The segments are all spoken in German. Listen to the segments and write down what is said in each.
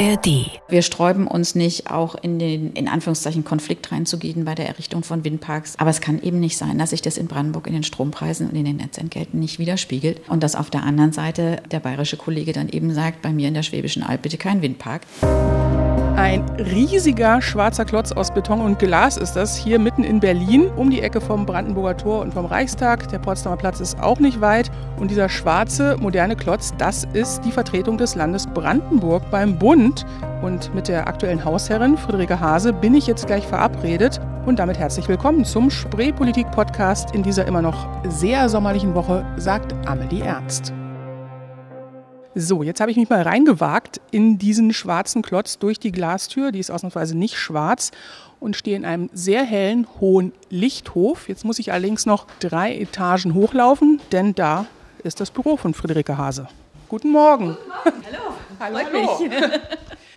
ARD. Wir sträuben uns nicht, auch in den, in Anführungszeichen, Konflikt reinzugehen bei der Errichtung von Windparks. Aber es kann eben nicht sein, dass sich das in Brandenburg in den Strompreisen und in den Netzentgelten nicht widerspiegelt. Und dass auf der anderen Seite der bayerische Kollege dann eben sagt, bei mir in der Schwäbischen Alb bitte kein Windpark. Ein riesiger schwarzer Klotz aus Beton und Glas ist das hier mitten in Berlin, um die Ecke vom Brandenburger Tor und vom Reichstag. Der Potsdamer Platz ist auch nicht weit. Und dieser schwarze, moderne Klotz, das ist die Vertretung des Landes Brandenburg beim Bund. Und mit der aktuellen Hausherrin Friederike Hase bin ich jetzt gleich verabredet. Und damit herzlich willkommen zum Spreepolitik-Podcast in dieser immer noch sehr sommerlichen Woche, sagt Amelie Ernst. So, jetzt habe ich mich mal reingewagt in diesen schwarzen Klotz durch die Glastür. Die ist ausnahmsweise nicht schwarz und stehe in einem sehr hellen, hohen Lichthof. Jetzt muss ich allerdings noch drei Etagen hochlaufen, denn da ist das Büro von Friederike Hase. Guten Morgen. Guten Morgen. Hallo. hallo, hallo.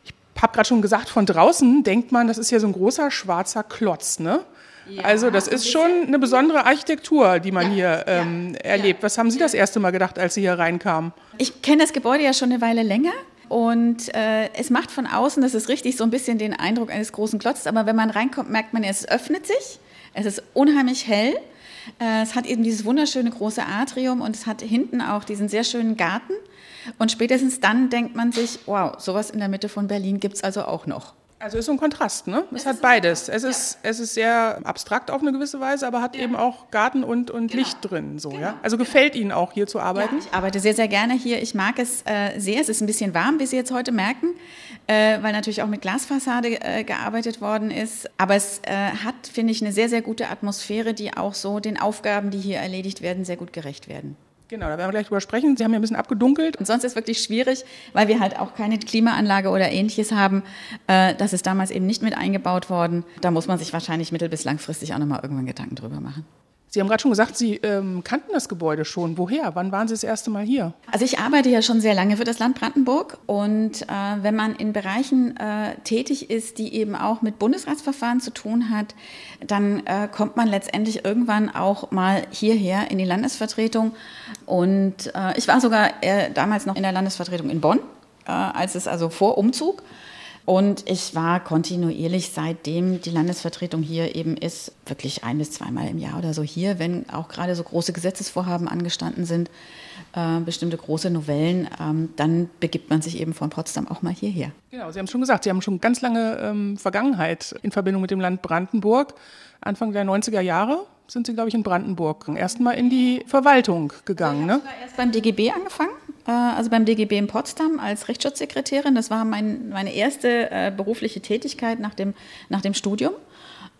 Ich habe gerade schon gesagt, von draußen denkt man, das ist ja so ein großer schwarzer Klotz, ne? Ja, also das ist schon eine besondere Architektur, die man ja, hier ähm, ja, erlebt. Was haben Sie das erste Mal gedacht, als Sie hier reinkamen? Ich kenne das Gebäude ja schon eine Weile länger. Und äh, es macht von außen, das ist richtig, so ein bisschen den Eindruck eines großen Klotzes. Aber wenn man reinkommt, merkt man, es öffnet sich. Es ist unheimlich hell. Äh, es hat eben dieses wunderschöne große Atrium und es hat hinten auch diesen sehr schönen Garten. Und spätestens dann denkt man sich, wow, sowas in der Mitte von Berlin gibt es also auch noch. Also ist so ein Kontrast, ne? Es, es hat beides. Es ist, ja. es ist sehr abstrakt auf eine gewisse Weise, aber hat ja. eben auch Garten und, und genau. Licht drin. So, genau. ja? Also gefällt Ihnen auch hier zu arbeiten? Ja, ich arbeite sehr, sehr gerne hier. Ich mag es äh, sehr. Es ist ein bisschen warm, wie Sie jetzt heute merken, äh, weil natürlich auch mit Glasfassade äh, gearbeitet worden ist. Aber es äh, hat, finde ich, eine sehr, sehr gute Atmosphäre, die auch so den Aufgaben, die hier erledigt werden, sehr gut gerecht werden. Genau, da werden wir gleich drüber sprechen. Sie haben ja ein bisschen abgedunkelt. Und sonst ist es wirklich schwierig, weil wir halt auch keine Klimaanlage oder ähnliches haben. Äh, das ist damals eben nicht mit eingebaut worden. Da muss man sich wahrscheinlich mittel- bis langfristig auch nochmal irgendwann Gedanken drüber machen. Sie haben gerade schon gesagt, Sie ähm, kannten das Gebäude schon. Woher? Wann waren Sie das erste Mal hier? Also ich arbeite ja schon sehr lange für das Land Brandenburg und äh, wenn man in Bereichen äh, tätig ist, die eben auch mit Bundesratsverfahren zu tun hat, dann äh, kommt man letztendlich irgendwann auch mal hierher in die Landesvertretung. Und äh, ich war sogar äh, damals noch in der Landesvertretung in Bonn, äh, als es also vor Umzug. Und ich war kontinuierlich, seitdem die Landesvertretung hier eben ist, wirklich ein bis zweimal im Jahr oder so hier, wenn auch gerade so große Gesetzesvorhaben angestanden sind, äh, bestimmte große Novellen, ähm, dann begibt man sich eben von Potsdam auch mal hierher. Genau, Sie haben schon gesagt, Sie haben schon ganz lange ähm, Vergangenheit in Verbindung mit dem Land Brandenburg. Anfang der 90er Jahre sind Sie, glaube ich, in Brandenburg erstmal in die Verwaltung gegangen. Ich ne? erst beim DGB angefangen also beim DGB in Potsdam als Rechtsschutzsekretärin. Das war mein, meine erste äh, berufliche Tätigkeit nach dem, nach dem Studium.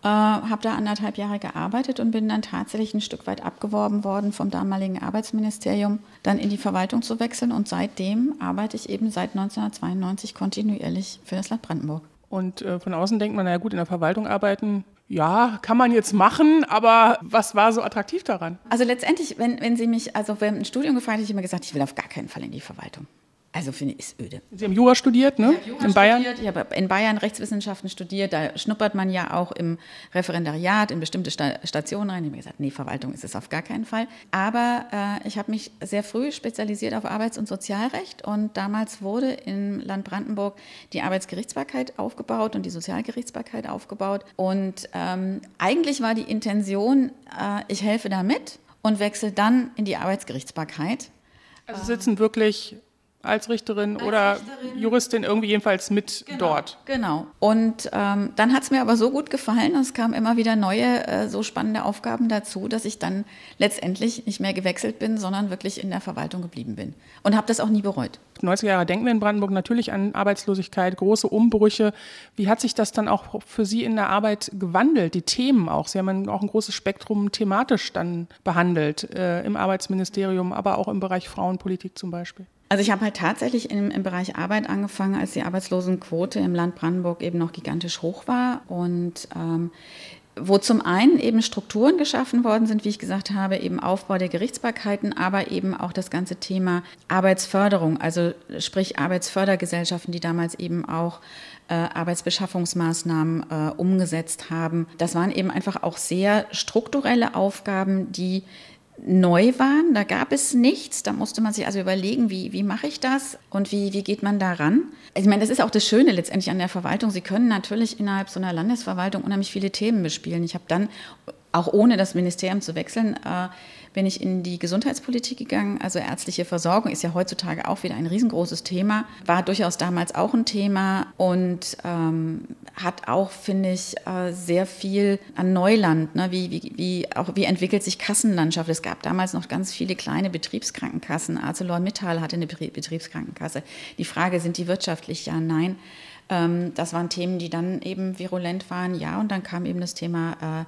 Äh, habe da anderthalb Jahre gearbeitet und bin dann tatsächlich ein Stück weit abgeworben worden vom damaligen Arbeitsministerium, dann in die Verwaltung zu wechseln. Und seitdem arbeite ich eben seit 1992 kontinuierlich für das Land Brandenburg. Und äh, von außen denkt man, naja gut, in der Verwaltung arbeiten ja, kann man jetzt machen, aber was war so attraktiv daran? Also letztendlich, wenn, wenn Sie mich, also während ein Studium gefragt, habe ich immer gesagt, ich will auf gar keinen Fall in die Verwaltung. Also finde ich, ist öde. Sie haben Jura studiert, ne? Ich Jura in Bayern? Studiert. Ich habe in Bayern Rechtswissenschaften studiert. Da schnuppert man ja auch im Referendariat in bestimmte Sta Stationen rein. Ich habe gesagt, nee, Verwaltung ist es auf gar keinen Fall. Aber äh, ich habe mich sehr früh spezialisiert auf Arbeits- und Sozialrecht. Und damals wurde im Land Brandenburg die Arbeitsgerichtsbarkeit aufgebaut und die Sozialgerichtsbarkeit aufgebaut. Und ähm, eigentlich war die Intention, äh, ich helfe da mit und wechsle dann in die Arbeitsgerichtsbarkeit. Also sitzen wirklich als Richterin als oder Richterin. Juristin irgendwie jedenfalls mit genau, dort. Genau. Und ähm, dann hat es mir aber so gut gefallen, es kamen immer wieder neue, äh, so spannende Aufgaben dazu, dass ich dann letztendlich nicht mehr gewechselt bin, sondern wirklich in der Verwaltung geblieben bin. Und habe das auch nie bereut. 90er Jahre denken wir in Brandenburg natürlich an Arbeitslosigkeit, große Umbrüche. Wie hat sich das dann auch für Sie in der Arbeit gewandelt, die Themen auch? Sie haben auch ein großes Spektrum thematisch dann behandelt, äh, im Arbeitsministerium, aber auch im Bereich Frauenpolitik zum Beispiel. Also ich habe halt tatsächlich im, im, Bereich Arbeit angefangen, als die Arbeitslosenquote im Land Brandenburg eben noch gigantisch hoch war und ähm, wo zum einen eben Strukturen geschaffen worden sind, wie ich gesagt habe, eben Aufbau der Gerichtsbarkeiten, aber eben auch das ganze Thema Arbeitsförderung, also sprich Arbeitsfördergesellschaften, die damals eben auch äh, Arbeitsbeschaffungsmaßnahmen äh, umgesetzt haben. Das waren eben einfach auch sehr strukturelle Aufgaben, die neu waren. Da gab es nichts. Da musste man sich also überlegen, wie, wie mache ich das und wie, wie geht man daran. Ich meine, das ist auch das Schöne letztendlich an der Verwaltung. Sie können natürlich innerhalb so einer Landesverwaltung unheimlich viele Themen bespielen. Ich habe dann, auch ohne das Ministerium zu wechseln, äh, bin ich in die Gesundheitspolitik gegangen. Also ärztliche Versorgung ist ja heutzutage auch wieder ein riesengroßes Thema, war durchaus damals auch ein Thema und ähm, hat auch, finde ich, äh, sehr viel an Neuland. Ne? Wie, wie, wie, auch, wie entwickelt sich Kassenlandschaft? Es gab damals noch ganz viele kleine Betriebskrankenkassen. ArcelorMittal hatte eine Betriebskrankenkasse. Die Frage, sind die wirtschaftlich? Ja, nein. Ähm, das waren Themen, die dann eben virulent waren. Ja, und dann kam eben das Thema äh,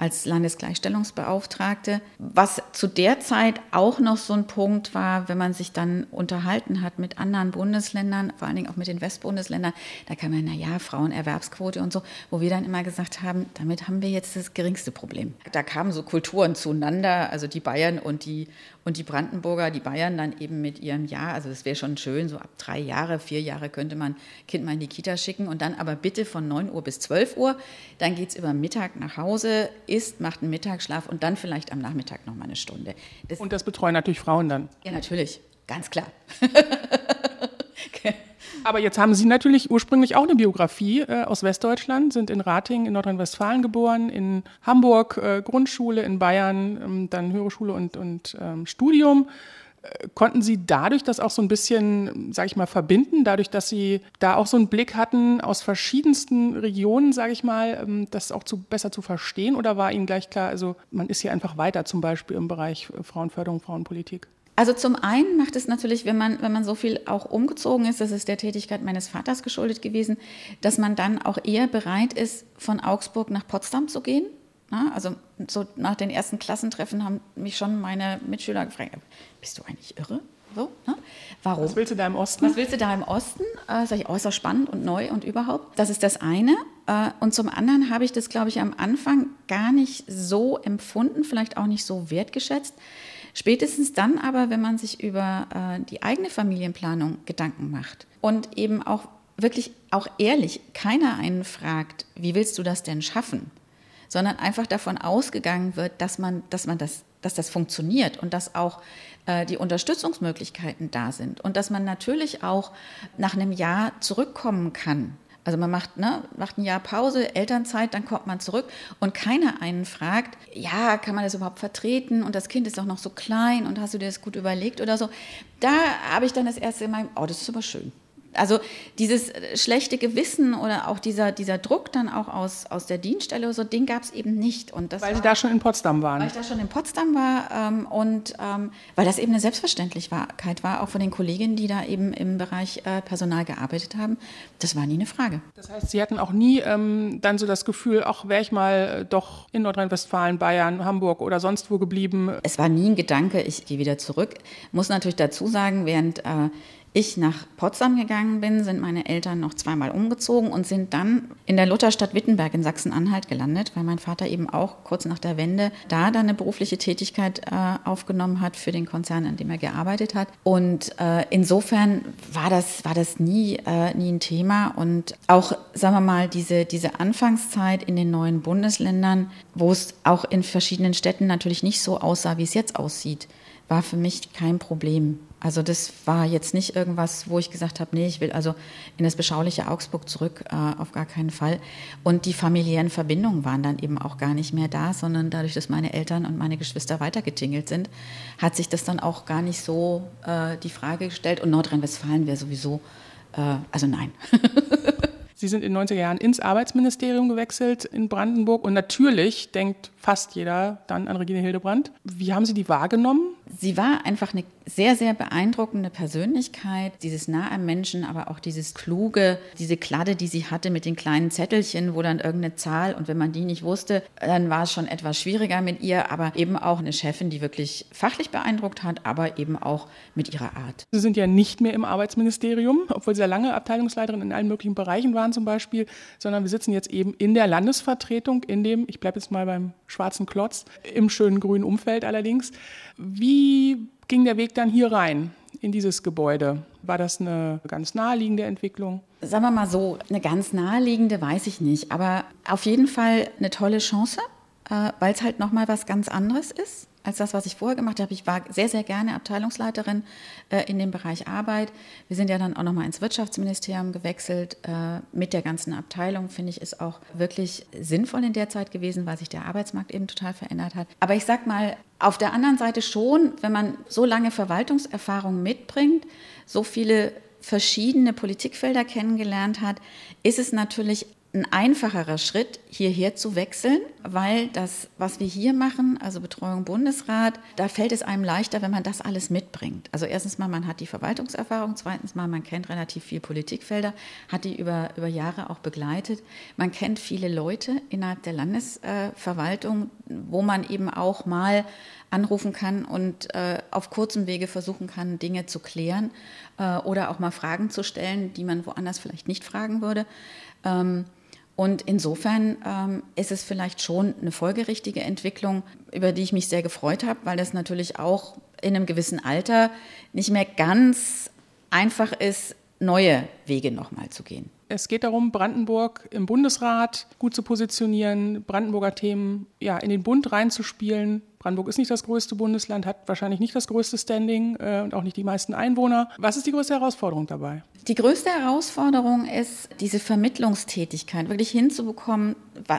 als Landesgleichstellungsbeauftragte. Was zu der Zeit auch noch so ein Punkt war, wenn man sich dann unterhalten hat mit anderen Bundesländern, vor allen Dingen auch mit den Westbundesländern, da kam man, naja, Frauenerwerbsquote und so, wo wir dann immer gesagt haben, damit haben wir jetzt das geringste Problem. Da kamen so Kulturen zueinander, also die Bayern und die, und die Brandenburger, die Bayern dann eben mit ihrem Jahr, also das wäre schon schön, so ab drei Jahre, vier Jahre könnte man Kind mal in die Kita schicken und dann aber bitte von 9 Uhr bis 12 Uhr, dann geht es über Mittag nach Hause, isst, macht einen Mittagsschlaf und dann vielleicht am Nachmittag noch mal eine Stunde. Das und das betreuen natürlich Frauen dann? Ja, natürlich, ganz klar. Aber jetzt haben Sie natürlich ursprünglich auch eine Biografie äh, aus Westdeutschland, sind in Rating in Nordrhein-Westfalen geboren, in Hamburg äh, Grundschule, in Bayern ähm, dann Höhere und, und ähm, Studium. Konnten Sie dadurch das auch so ein bisschen, sage ich mal, verbinden, dadurch, dass Sie da auch so einen Blick hatten aus verschiedensten Regionen, sage ich mal, ähm, das auch zu, besser zu verstehen? Oder war Ihnen gleich klar, also man ist hier einfach weiter, zum Beispiel im Bereich Frauenförderung, Frauenpolitik? Also zum einen macht es natürlich, wenn man, wenn man so viel auch umgezogen ist, das ist der Tätigkeit meines Vaters geschuldet gewesen, dass man dann auch eher bereit ist, von Augsburg nach Potsdam zu gehen na, also so nach den ersten Klassentreffen haben mich schon meine Mitschüler gefragt, bist du eigentlich irre? So, ne? Warum? Was willst du da im Osten? Was willst du da im Osten? Äh, sag ich, äußerst spannend und neu und überhaupt. Das ist das eine. Äh, und zum anderen habe ich das, glaube ich, am Anfang gar nicht so empfunden, vielleicht auch nicht so wertgeschätzt. Spätestens dann aber, wenn man sich über äh, die eigene Familienplanung Gedanken macht und eben auch wirklich auch ehrlich keiner einen fragt, wie willst du das denn schaffen? Sondern einfach davon ausgegangen wird, dass man, dass man das, dass das funktioniert und dass auch äh, die Unterstützungsmöglichkeiten da sind und dass man natürlich auch nach einem Jahr zurückkommen kann. Also man macht, ne, macht ein Jahr Pause, Elternzeit, dann kommt man zurück und keiner einen fragt, ja, kann man das überhaupt vertreten und das Kind ist auch noch so klein und hast du dir das gut überlegt oder so. Da habe ich dann das erste Mal, oh, das ist aber schön. Also dieses schlechte Gewissen oder auch dieser, dieser Druck dann auch aus, aus der Dienststelle, so den gab es eben nicht. Und das weil war, Sie da schon in Potsdam waren? Weil ich da schon in Potsdam war ähm, und ähm, weil das eben eine Selbstverständlichkeit war, auch von den Kolleginnen, die da eben im Bereich äh, Personal gearbeitet haben. Das war nie eine Frage. Das heißt, Sie hatten auch nie ähm, dann so das Gefühl, ach, wäre ich mal äh, doch in Nordrhein-Westfalen, Bayern, Hamburg oder sonst wo geblieben? Es war nie ein Gedanke, ich gehe wieder zurück. Muss natürlich dazu sagen, während äh, ich nach Potsdam gegangen bin, sind meine Eltern noch zweimal umgezogen und sind dann in der Lutherstadt Wittenberg in Sachsen-Anhalt gelandet, weil mein Vater eben auch kurz nach der Wende da dann eine berufliche Tätigkeit äh, aufgenommen hat für den Konzern, in dem er gearbeitet hat. Und äh, insofern war das, war das nie, äh, nie ein Thema. Und auch, sagen wir mal, diese, diese Anfangszeit in den neuen Bundesländern, wo es auch in verschiedenen Städten natürlich nicht so aussah, wie es jetzt aussieht, war für mich kein Problem. Also das war jetzt nicht irgendwas, wo ich gesagt habe, nee, ich will also in das beschauliche Augsburg zurück, äh, auf gar keinen Fall. Und die familiären Verbindungen waren dann eben auch gar nicht mehr da, sondern dadurch, dass meine Eltern und meine Geschwister weitergetingelt sind, hat sich das dann auch gar nicht so äh, die Frage gestellt. Und Nordrhein-Westfalen wäre sowieso, äh, also nein. Sie sind in den 90er Jahren ins Arbeitsministerium gewechselt in Brandenburg und natürlich denkt fast jeder dann an Regine Hildebrandt. Wie haben Sie die wahrgenommen? Sie war einfach eine sehr, sehr beeindruckende Persönlichkeit. Dieses nah am Menschen, aber auch dieses kluge, diese Kladde, die sie hatte mit den kleinen Zettelchen, wo dann irgendeine Zahl und wenn man die nicht wusste, dann war es schon etwas schwieriger mit ihr. Aber eben auch eine Chefin, die wirklich fachlich beeindruckt hat, aber eben auch mit ihrer Art. Sie sind ja nicht mehr im Arbeitsministerium, obwohl Sie ja lange Abteilungsleiterin in allen möglichen Bereichen waren zum Beispiel, sondern wir sitzen jetzt eben in der Landesvertretung, in dem, ich bleibe jetzt mal beim schwarzen Klotz, im schönen grünen Umfeld allerdings. Wie ging der Weg dann hier rein in dieses Gebäude? War das eine ganz naheliegende Entwicklung? Sagen wir mal so, eine ganz naheliegende weiß ich nicht, aber auf jeden Fall eine tolle Chance, äh, weil es halt nochmal was ganz anderes ist. Als das, was ich vorher gemacht habe. Ich war sehr, sehr gerne Abteilungsleiterin äh, in dem Bereich Arbeit. Wir sind ja dann auch nochmal ins Wirtschaftsministerium gewechselt. Äh, mit der ganzen Abteilung, finde ich, ist auch wirklich sinnvoll in der Zeit gewesen, weil sich der Arbeitsmarkt eben total verändert hat. Aber ich sag mal, auf der anderen Seite schon, wenn man so lange Verwaltungserfahrung mitbringt, so viele verschiedene Politikfelder kennengelernt hat, ist es natürlich ein einfacherer Schritt, hierher zu wechseln, weil das, was wir hier machen, also Betreuung Bundesrat, da fällt es einem leichter, wenn man das alles mitbringt. Also erstens mal, man hat die Verwaltungserfahrung, zweitens mal, man kennt relativ viel Politikfelder, hat die über, über Jahre auch begleitet. Man kennt viele Leute innerhalb der Landesverwaltung, wo man eben auch mal anrufen kann und äh, auf kurzem Wege versuchen kann, Dinge zu klären äh, oder auch mal Fragen zu stellen, die man woanders vielleicht nicht fragen würde. Ähm, und insofern ähm, ist es vielleicht schon eine folgerichtige Entwicklung, über die ich mich sehr gefreut habe, weil das natürlich auch in einem gewissen Alter nicht mehr ganz einfach ist, neue Wege nochmal zu gehen. Es geht darum, Brandenburg im Bundesrat gut zu positionieren, Brandenburger Themen ja, in den Bund reinzuspielen. Brandenburg ist nicht das größte Bundesland, hat wahrscheinlich nicht das größte Standing äh, und auch nicht die meisten Einwohner. Was ist die größte Herausforderung dabei? Die größte Herausforderung ist, diese Vermittlungstätigkeit wirklich hinzubekommen.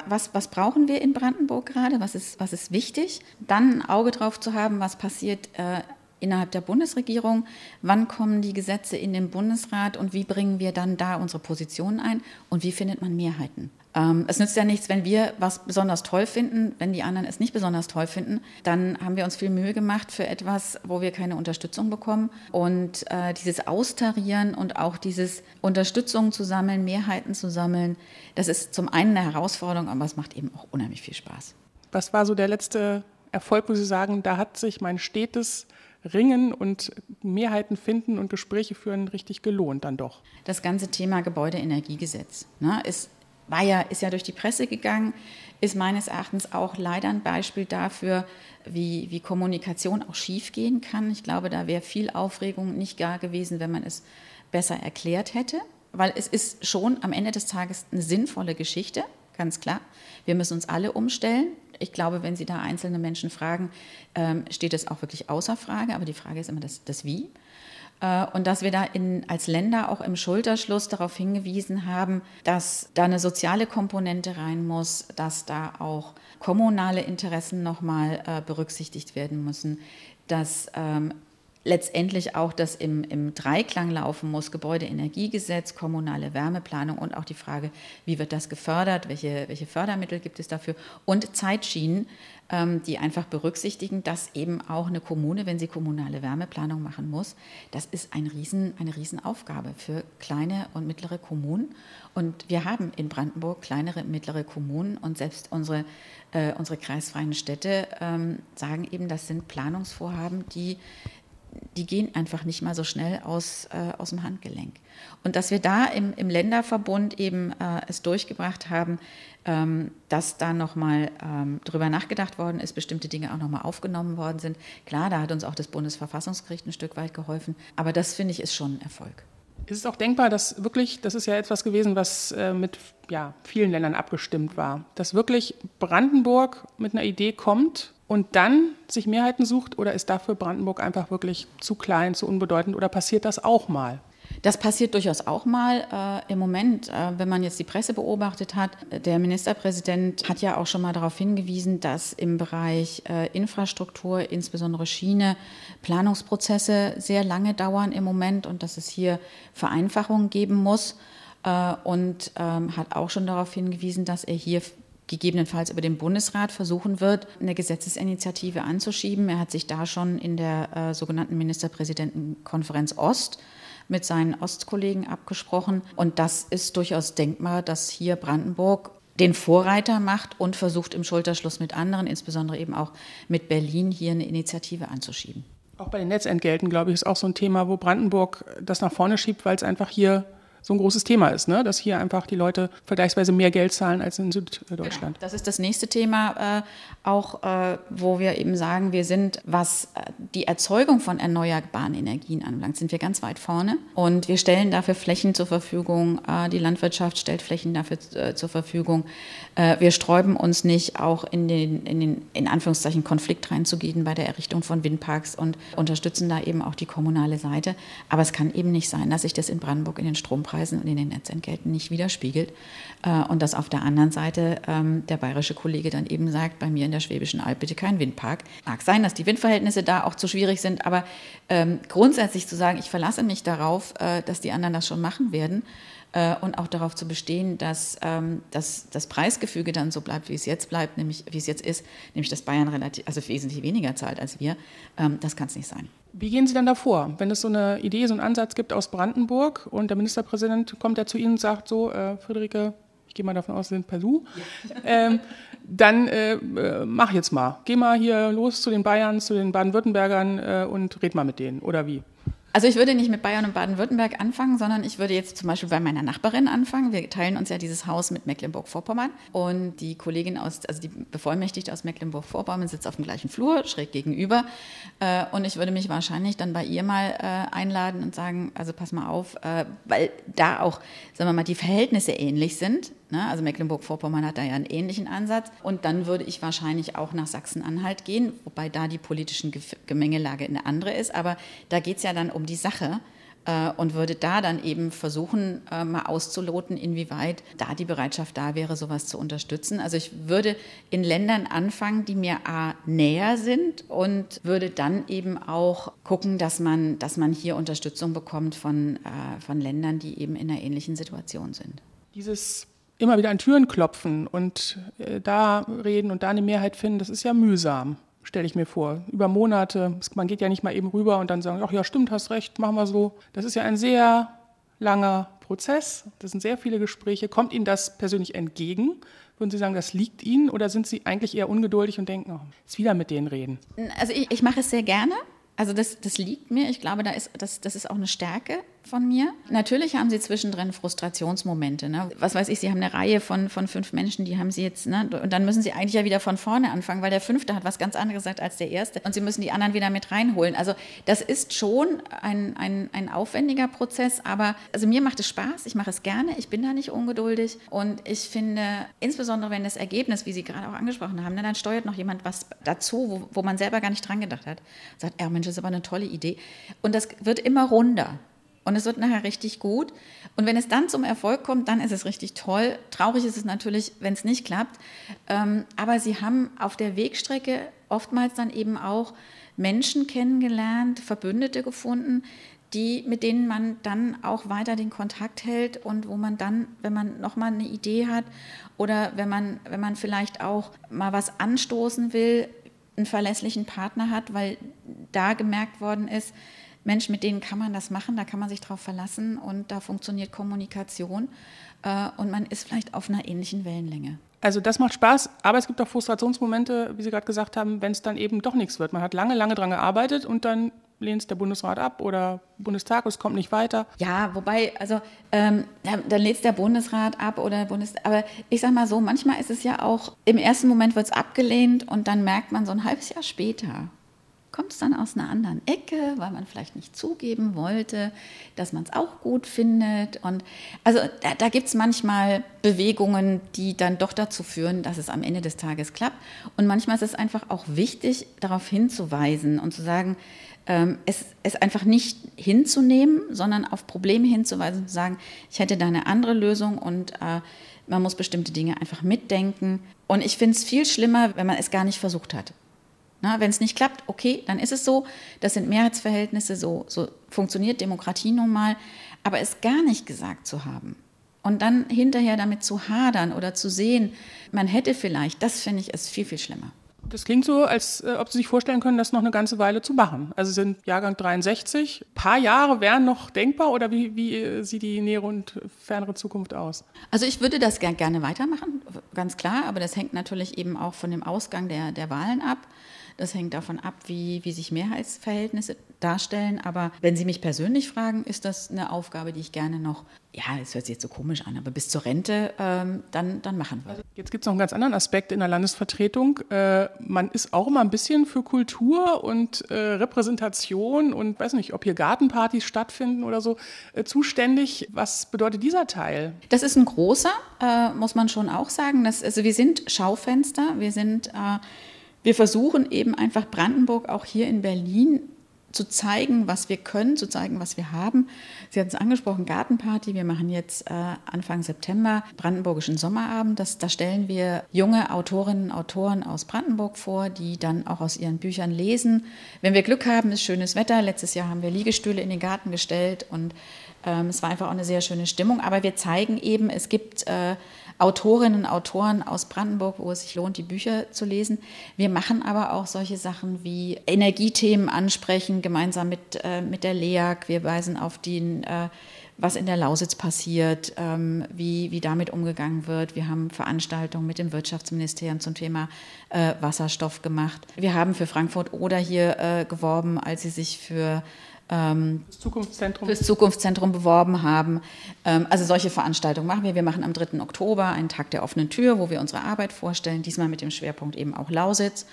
Was, was brauchen wir in Brandenburg gerade? Was ist, was ist wichtig? Dann ein Auge drauf zu haben, was passiert äh, innerhalb der Bundesregierung, wann kommen die Gesetze in den Bundesrat und wie bringen wir dann da unsere Positionen ein und wie findet man Mehrheiten. Ähm, es nützt ja nichts, wenn wir was besonders toll finden, wenn die anderen es nicht besonders toll finden, dann haben wir uns viel Mühe gemacht für etwas, wo wir keine Unterstützung bekommen. Und äh, dieses Austarieren und auch dieses Unterstützung zu sammeln, Mehrheiten zu sammeln, das ist zum einen eine Herausforderung, aber es macht eben auch unheimlich viel Spaß. Was war so der letzte Erfolg, wo Sie sagen, da hat sich mein stetes Ringen und Mehrheiten finden und Gespräche führen richtig gelohnt dann doch. Das ganze Thema Gebäudeenergiegesetz ne, ist, war ja, ist ja durch die Presse gegangen, ist meines Erachtens auch leider ein Beispiel dafür, wie, wie Kommunikation auch schiefgehen kann. Ich glaube, da wäre viel Aufregung nicht gar gewesen, wenn man es besser erklärt hätte, weil es ist schon am Ende des Tages eine sinnvolle Geschichte, ganz klar. Wir müssen uns alle umstellen ich glaube, wenn Sie da einzelne Menschen fragen, ähm, steht es auch wirklich außer Frage. Aber die Frage ist immer das, das Wie. Äh, und dass wir da in, als Länder auch im Schulterschluss darauf hingewiesen haben, dass da eine soziale Komponente rein muss, dass da auch kommunale Interessen nochmal äh, berücksichtigt werden müssen, dass ähm, letztendlich auch das im, im Dreiklang laufen muss, Gebäudeenergiegesetz, kommunale Wärmeplanung und auch die Frage, wie wird das gefördert, welche, welche Fördermittel gibt es dafür und Zeitschienen, ähm, die einfach berücksichtigen, dass eben auch eine Kommune, wenn sie kommunale Wärmeplanung machen muss, das ist ein Riesen, eine Riesenaufgabe für kleine und mittlere Kommunen. Und wir haben in Brandenburg kleinere mittlere Kommunen und selbst unsere, äh, unsere kreisfreien Städte ähm, sagen eben, das sind Planungsvorhaben, die die gehen einfach nicht mal so schnell aus, äh, aus dem Handgelenk. Und dass wir da im, im Länderverbund eben äh, es durchgebracht haben, ähm, dass da nochmal ähm, drüber nachgedacht worden ist, bestimmte Dinge auch nochmal aufgenommen worden sind. Klar, da hat uns auch das Bundesverfassungsgericht ein Stück weit geholfen, aber das finde ich ist schon ein Erfolg. Ist es auch denkbar, dass wirklich, das ist ja etwas gewesen, was äh, mit ja, vielen Ländern abgestimmt war, dass wirklich Brandenburg mit einer Idee kommt und dann sich Mehrheiten sucht oder ist dafür Brandenburg einfach wirklich zu klein, zu unbedeutend oder passiert das auch mal? Das passiert durchaus auch mal. Äh, Im Moment, äh, wenn man jetzt die Presse beobachtet hat, der Ministerpräsident hat ja auch schon mal darauf hingewiesen, dass im Bereich äh, Infrastruktur, insbesondere Schiene, Planungsprozesse sehr lange dauern im Moment und dass es hier Vereinfachungen geben muss. Äh, und ähm, hat auch schon darauf hingewiesen, dass er hier gegebenenfalls über den Bundesrat versuchen wird, eine Gesetzesinitiative anzuschieben. Er hat sich da schon in der äh, sogenannten Ministerpräsidentenkonferenz Ost mit seinen Ostkollegen abgesprochen. Und das ist durchaus denkbar, dass hier Brandenburg den Vorreiter macht und versucht im Schulterschluss mit anderen, insbesondere eben auch mit Berlin, hier eine Initiative anzuschieben. Auch bei den Netzentgelten, glaube ich, ist auch so ein Thema, wo Brandenburg das nach vorne schiebt, weil es einfach hier so ein großes Thema ist, ne? dass hier einfach die Leute vergleichsweise mehr Geld zahlen als in Süddeutschland. Genau. Das ist das nächste Thema, äh, auch äh, wo wir eben sagen, wir sind, was äh, die Erzeugung von erneuerbaren Energien anbelangt, sind wir ganz weit vorne und wir stellen dafür Flächen zur Verfügung. Äh, die Landwirtschaft stellt Flächen dafür äh, zur Verfügung. Äh, wir sträuben uns nicht, auch in den, in den, in Anführungszeichen, Konflikt reinzugehen bei der Errichtung von Windparks und unterstützen da eben auch die kommunale Seite. Aber es kann eben nicht sein, dass sich das in Brandenburg in den Strompreisen und in den Netzentgelten nicht widerspiegelt. Äh, und dass auf der anderen Seite ähm, der bayerische Kollege dann eben sagt, bei mir in der Schwäbischen Alb bitte kein Windpark. Mag sein, dass die Windverhältnisse da auch zu schwierig sind, aber ähm, grundsätzlich zu sagen, ich verlasse mich darauf, äh, dass die anderen das schon machen werden, äh, und auch darauf zu bestehen, dass, ähm, dass das Preisgefüge dann so bleibt, wie es jetzt bleibt, nämlich wie es jetzt ist, nämlich dass Bayern relativ, also wesentlich weniger zahlt als wir, das kann es nicht sein. Wie gehen Sie dann davor, wenn es so eine Idee, so einen Ansatz gibt aus Brandenburg und der Ministerpräsident kommt ja zu Ihnen und sagt so, äh, Friederike, ich gehe mal davon aus, Sie sind per Du, ähm, dann äh, äh, mach jetzt mal, geh mal hier los zu den Bayern, zu den Baden-Württembergern äh, und red mal mit denen, oder wie? Also ich würde nicht mit Bayern und Baden-Württemberg anfangen, sondern ich würde jetzt zum Beispiel bei meiner Nachbarin anfangen. Wir teilen uns ja dieses Haus mit Mecklenburg-Vorpommern und die Kollegin aus, also die Bevollmächtigte aus Mecklenburg-Vorpommern sitzt auf dem gleichen Flur, schräg gegenüber. Äh, und ich würde mich wahrscheinlich dann bei ihr mal äh, einladen und sagen, also pass mal auf, äh, weil da auch, sagen wir mal, die Verhältnisse ähnlich sind. Ne? Also Mecklenburg-Vorpommern hat da ja einen ähnlichen Ansatz. Und dann würde ich wahrscheinlich auch nach Sachsen-Anhalt gehen, wobei da die politische Gemengelage eine andere ist. Aber da geht es ja dann um die Sache äh, und würde da dann eben versuchen, äh, mal auszuloten, inwieweit da die Bereitschaft da wäre, sowas zu unterstützen. Also ich würde in Ländern anfangen, die mir A näher sind und würde dann eben auch gucken, dass man, dass man hier Unterstützung bekommt von, äh, von Ländern, die eben in einer ähnlichen Situation sind. Dieses immer wieder an Türen klopfen und äh, da reden und da eine Mehrheit finden, das ist ja mühsam, stelle ich mir vor. Über Monate. Man geht ja nicht mal eben rüber und dann sagen, ach ja, stimmt, hast recht, machen wir so. Das ist ja ein sehr langer Prozess. Das sind sehr viele Gespräche. Kommt Ihnen das persönlich entgegen? Würden Sie sagen, das liegt Ihnen oder sind Sie eigentlich eher ungeduldig und denken, oh, jetzt wieder mit denen reden? Also ich, ich mache es sehr gerne. Also das, das liegt mir. Ich glaube, da ist, das, das ist auch eine Stärke von mir. Natürlich haben sie zwischendrin Frustrationsmomente. Ne? Was weiß ich, sie haben eine Reihe von, von fünf Menschen, die haben sie jetzt, ne? und dann müssen sie eigentlich ja wieder von vorne anfangen, weil der fünfte hat was ganz anderes gesagt als der erste und sie müssen die anderen wieder mit reinholen. Also das ist schon ein, ein, ein aufwendiger Prozess, aber also mir macht es Spaß, ich mache es gerne, ich bin da nicht ungeduldig und ich finde, insbesondere wenn das Ergebnis, wie Sie gerade auch angesprochen haben, ne, dann steuert noch jemand was dazu, wo, wo man selber gar nicht dran gedacht hat. Sagt, ja Mensch, das ist aber eine tolle Idee. Und das wird immer runder. Und es wird nachher richtig gut. Und wenn es dann zum Erfolg kommt, dann ist es richtig toll. Traurig ist es natürlich, wenn es nicht klappt. Ähm, aber sie haben auf der Wegstrecke oftmals dann eben auch Menschen kennengelernt, Verbündete gefunden, die, mit denen man dann auch weiter den Kontakt hält und wo man dann, wenn man nochmal eine Idee hat oder wenn man, wenn man vielleicht auch mal was anstoßen will, einen verlässlichen Partner hat, weil da gemerkt worden ist, Mensch, mit denen kann man das machen, da kann man sich drauf verlassen und da funktioniert Kommunikation äh, und man ist vielleicht auf einer ähnlichen Wellenlänge. Also das macht Spaß, aber es gibt auch Frustrationsmomente, wie Sie gerade gesagt haben, wenn es dann eben doch nichts wird. Man hat lange, lange daran gearbeitet und dann lehnt es der Bundesrat ab oder Bundestag, es kommt nicht weiter. Ja, wobei, also ähm, dann lehnt es der Bundesrat ab oder Bundes... Aber ich sage mal so, manchmal ist es ja auch, im ersten Moment wird es abgelehnt und dann merkt man so ein halbes Jahr später, kommt es dann aus einer anderen Ecke, weil man vielleicht nicht zugeben wollte, dass man es auch gut findet. Und also da, da gibt es manchmal Bewegungen, die dann doch dazu führen, dass es am Ende des Tages klappt. Und manchmal ist es einfach auch wichtig, darauf hinzuweisen und zu sagen, ähm, es, es einfach nicht hinzunehmen, sondern auf Probleme hinzuweisen und zu sagen, ich hätte da eine andere Lösung und äh, man muss bestimmte Dinge einfach mitdenken. Und ich finde es viel schlimmer, wenn man es gar nicht versucht hat. Wenn es nicht klappt, okay, dann ist es so. Das sind Mehrheitsverhältnisse, so, so funktioniert Demokratie nun mal. Aber es gar nicht gesagt zu haben und dann hinterher damit zu hadern oder zu sehen, man hätte vielleicht, das finde ich ist viel, viel schlimmer. Das klingt so, als äh, ob Sie sich vorstellen können, das noch eine ganze Weile zu machen. Also sind Jahrgang 63. Ein paar Jahre wären noch denkbar oder wie, wie äh, sieht die nähere und fernere Zukunft aus? Also ich würde das gerne weitermachen, ganz klar, aber das hängt natürlich eben auch von dem Ausgang der, der Wahlen ab. Das hängt davon ab, wie, wie sich Mehrheitsverhältnisse darstellen. Aber wenn Sie mich persönlich fragen, ist das eine Aufgabe, die ich gerne noch, ja, es hört sich jetzt so komisch an, aber bis zur Rente ähm, dann, dann machen würde. Jetzt gibt es noch einen ganz anderen Aspekt in der Landesvertretung. Äh, man ist auch immer ein bisschen für Kultur und äh, Repräsentation und weiß nicht, ob hier Gartenpartys stattfinden oder so, äh, zuständig. Was bedeutet dieser Teil? Das ist ein großer, äh, muss man schon auch sagen. Das, also wir sind Schaufenster, wir sind äh, wir versuchen eben einfach Brandenburg auch hier in Berlin zu zeigen, was wir können, zu zeigen, was wir haben. Sie hatten es angesprochen, Gartenparty. Wir machen jetzt äh, Anfang September Brandenburgischen Sommerabend. Das, da stellen wir junge Autorinnen und Autoren aus Brandenburg vor, die dann auch aus ihren Büchern lesen. Wenn wir Glück haben, ist schönes Wetter. Letztes Jahr haben wir Liegestühle in den Garten gestellt und ähm, es war einfach auch eine sehr schöne Stimmung. Aber wir zeigen eben, es gibt äh, Autorinnen und Autoren aus Brandenburg, wo es sich lohnt, die Bücher zu lesen. Wir machen aber auch solche Sachen wie Energiethemen ansprechen, gemeinsam mit, äh, mit der LEAG. Wir weisen auf den, äh, was in der Lausitz passiert, ähm, wie, wie damit umgegangen wird. Wir haben Veranstaltungen mit dem Wirtschaftsministerium zum Thema äh, Wasserstoff gemacht. Wir haben für Frankfurt oder hier äh, geworben, als sie sich für ähm, das Zukunftszentrum. fürs Zukunftszentrum beworben haben. Ähm, also solche Veranstaltungen machen wir. Wir machen am 3. Oktober einen Tag der offenen Tür, wo wir unsere Arbeit vorstellen, diesmal mit dem Schwerpunkt eben auch Lausitz,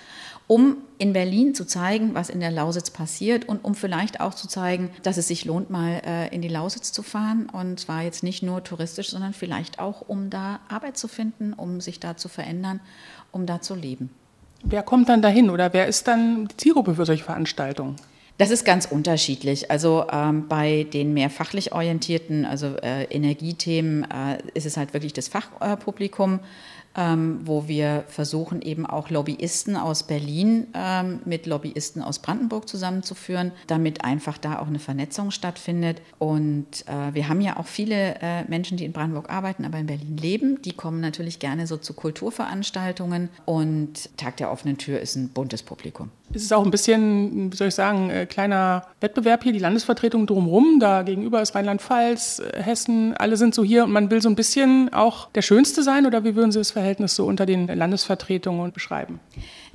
um in Berlin zu zeigen, was in der Lausitz passiert und um vielleicht auch zu zeigen, dass es sich lohnt, mal äh, in die Lausitz zu fahren. Und zwar jetzt nicht nur touristisch, sondern vielleicht auch, um da Arbeit zu finden, um sich da zu verändern, um da zu leben. Wer kommt dann dahin oder wer ist dann die Zielgruppe für solche Veranstaltungen? Das ist ganz unterschiedlich. Also ähm, bei den mehr fachlich orientierten, also äh, Energiethemen, äh, ist es halt wirklich das Fachpublikum ähm, wo wir versuchen, eben auch Lobbyisten aus Berlin ähm, mit Lobbyisten aus Brandenburg zusammenzuführen, damit einfach da auch eine Vernetzung stattfindet. Und äh, wir haben ja auch viele äh, Menschen, die in Brandenburg arbeiten, aber in Berlin leben. Die kommen natürlich gerne so zu Kulturveranstaltungen und Tag der offenen Tür ist ein buntes Publikum. Es ist auch ein bisschen, wie soll ich sagen, äh, kleiner Wettbewerb hier, die Landesvertretung drumherum. Da gegenüber ist Rheinland-Pfalz, äh, Hessen, alle sind so hier und man will so ein bisschen auch der Schönste sein oder wie würden Sie das Verhältnis so unter den Landesvertretungen beschreiben?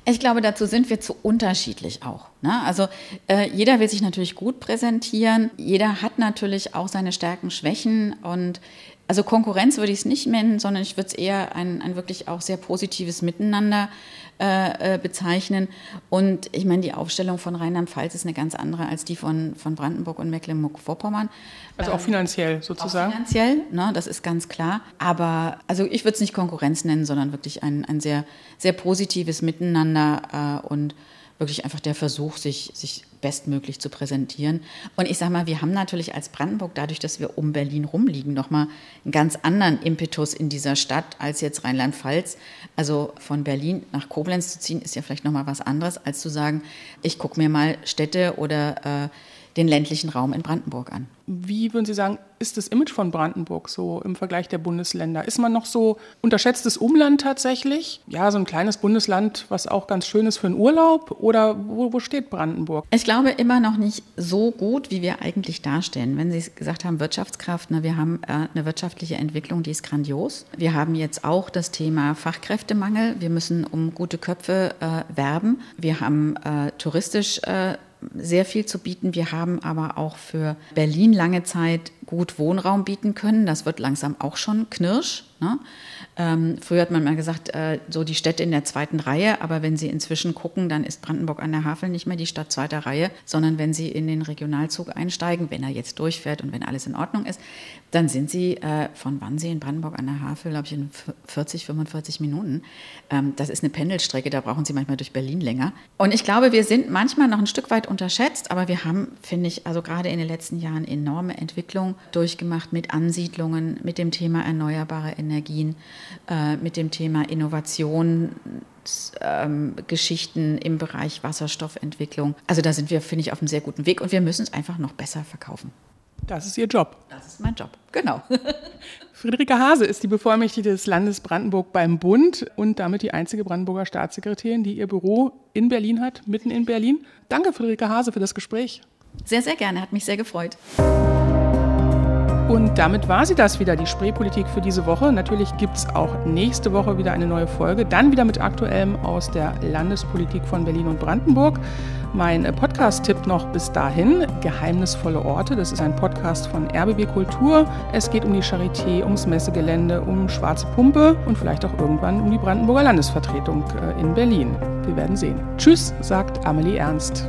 Ich glaube, dazu sind wir zu unterschiedlich auch. Ne? Also äh, jeder will sich natürlich gut präsentieren. Jeder hat natürlich auch seine Stärken, Schwächen und also Konkurrenz würde ich es nicht nennen, sondern ich würde es eher ein, ein wirklich auch sehr positives Miteinander äh, äh, bezeichnen. Und ich meine, die Aufstellung von Rheinland-Pfalz ist eine ganz andere als die von, von Brandenburg und Mecklenburg-Vorpommern. Also auch ähm, finanziell sozusagen? Auch finanziell, ne, das ist ganz klar. Aber also ich würde es nicht Konkurrenz nennen, sondern wirklich ein, ein sehr, sehr positives Miteinander äh, und wirklich einfach der Versuch, sich, sich bestmöglich zu präsentieren. Und ich sage mal, wir haben natürlich als Brandenburg, dadurch, dass wir um Berlin rumliegen, nochmal einen ganz anderen Impetus in dieser Stadt als jetzt Rheinland-Pfalz. Also von Berlin nach Koblenz zu ziehen, ist ja vielleicht nochmal was anderes, als zu sagen, ich gucke mir mal Städte oder äh, den ländlichen Raum in Brandenburg an. Wie würden Sie sagen, ist das Image von Brandenburg so im Vergleich der Bundesländer? Ist man noch so unterschätztes Umland tatsächlich? Ja, so ein kleines Bundesland, was auch ganz schön ist für einen Urlaub? Oder wo, wo steht Brandenburg? Ich glaube immer noch nicht so gut, wie wir eigentlich darstellen. Wenn Sie gesagt haben, Wirtschaftskraft, na, wir haben äh, eine wirtschaftliche Entwicklung, die ist grandios. Wir haben jetzt auch das Thema Fachkräftemangel. Wir müssen um gute Köpfe äh, werben. Wir haben äh, touristisch äh, sehr viel zu bieten. Wir haben aber auch für Berlin lange Zeit gut Wohnraum bieten können. Das wird langsam auch schon knirsch. Ne? Ähm, früher hat man mal gesagt, äh, so die Städte in der zweiten Reihe, aber wenn Sie inzwischen gucken, dann ist Brandenburg an der Havel nicht mehr die Stadt zweiter Reihe, sondern wenn Sie in den Regionalzug einsteigen, wenn er jetzt durchfährt und wenn alles in Ordnung ist, dann sind Sie äh, von Wannsee in Brandenburg an der Havel, glaube ich, in 40, 45 Minuten. Ähm, das ist eine Pendelstrecke, da brauchen Sie manchmal durch Berlin länger. Und ich glaube, wir sind manchmal noch ein Stück weit unterschätzt, aber wir haben, finde ich, also gerade in den letzten Jahren enorme Entwicklung durchgemacht mit Ansiedlungen, mit dem Thema erneuerbare Energien, äh, mit dem Thema Innovationsgeschichten ähm, im Bereich Wasserstoffentwicklung. Also da sind wir, finde ich, auf einem sehr guten Weg und wir müssen es einfach noch besser verkaufen. Das ist Ihr Job. Das ist mein Job, genau. Friederike Hase ist die Bevollmächtigte des Landes Brandenburg beim Bund und damit die einzige Brandenburger Staatssekretärin, die ihr Büro in Berlin hat, mitten in Berlin. Danke, Friederike Hase, für das Gespräch. Sehr, sehr gerne, hat mich sehr gefreut. Und damit war sie das wieder, die Spreepolitik für diese Woche. Natürlich gibt es auch nächste Woche wieder eine neue Folge, dann wieder mit aktuellem aus der Landespolitik von Berlin und Brandenburg. Mein Podcast-Tipp noch bis dahin, Geheimnisvolle Orte. Das ist ein Podcast von RBB Kultur. Es geht um die Charité, ums Messegelände, um Schwarze Pumpe und vielleicht auch irgendwann um die Brandenburger Landesvertretung äh, in Berlin. Wir werden sehen. Tschüss, sagt Amelie Ernst.